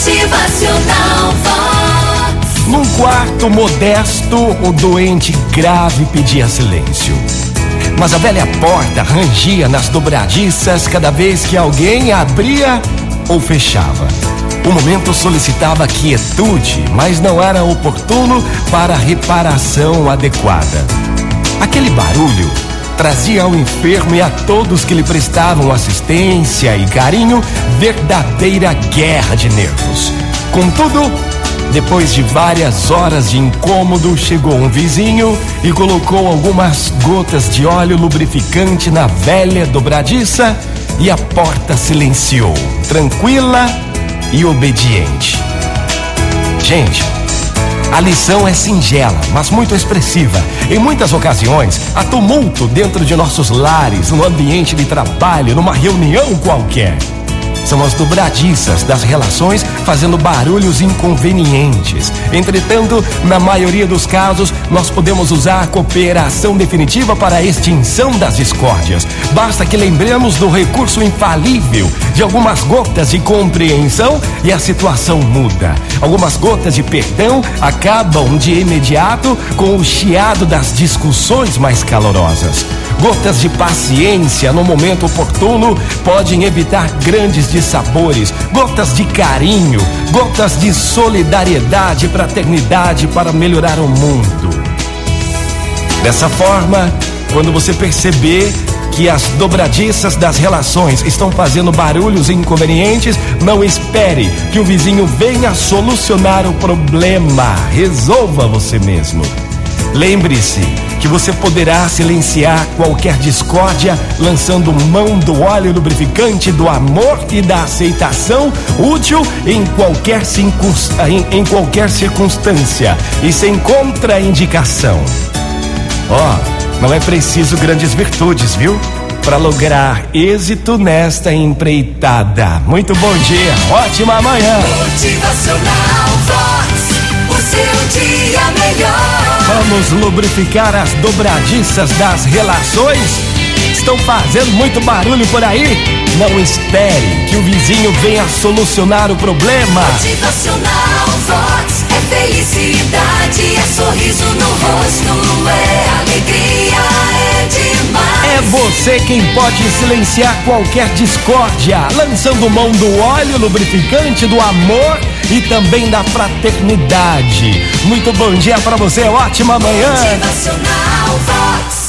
Motivacional Vox. Num quarto modesto, o doente grave pedia silêncio. Mas a velha porta rangia nas dobradiças cada vez que alguém abria ou fechava. O momento solicitava quietude, mas não era oportuno para reparação adequada. Aquele barulho trazia ao enfermo e a todos que lhe prestavam assistência e carinho verdadeira guerra de nervos. Contudo, depois de várias horas de incômodo, chegou um vizinho e colocou algumas gotas de óleo lubrificante na velha dobradiça e a porta silenciou, tranquila e obediente. Gente, a lição é singela, mas muito expressiva. Em muitas ocasiões, há tumulto dentro de nossos lares, no ambiente de trabalho, numa reunião qualquer. São as dobradiças das relações fazendo barulhos inconvenientes. Entretanto, na maioria dos casos, nós podemos usar a cooperação definitiva para a extinção das discórdias. Basta que lembremos do recurso infalível de algumas gotas de compreensão e a situação muda. Algumas gotas de perdão acabam de imediato com o chiado das discussões mais calorosas. Gotas de paciência no momento oportuno podem evitar grandes dissabores. Gotas de carinho, gotas de solidariedade fraternidade para melhorar o mundo. Dessa forma, quando você perceber que as dobradiças das relações estão fazendo barulhos inconvenientes, não espere que o vizinho venha solucionar o problema. Resolva você mesmo. Lembre-se que você poderá silenciar qualquer discórdia lançando mão do óleo lubrificante, do amor e da aceitação, útil em qualquer, em, em qualquer circunstância e sem contraindicação. Ó, oh, não é preciso grandes virtudes, viu? Para lograr êxito nesta empreitada. Muito bom dia, ótima manhã. Motivacional Vox, seu dia melhor. Vamos lubrificar as dobradiças das relações? Estão fazendo muito barulho por aí? Não espere que o vizinho venha solucionar o problema. Motivacional Vox é felicidade, é sorriso no rosto, é alegria, você quem pode silenciar qualquer discórdia, lançando mão do óleo lubrificante, do amor e também da fraternidade. Muito bom dia para você, ótima manhã. Motivacional Vox.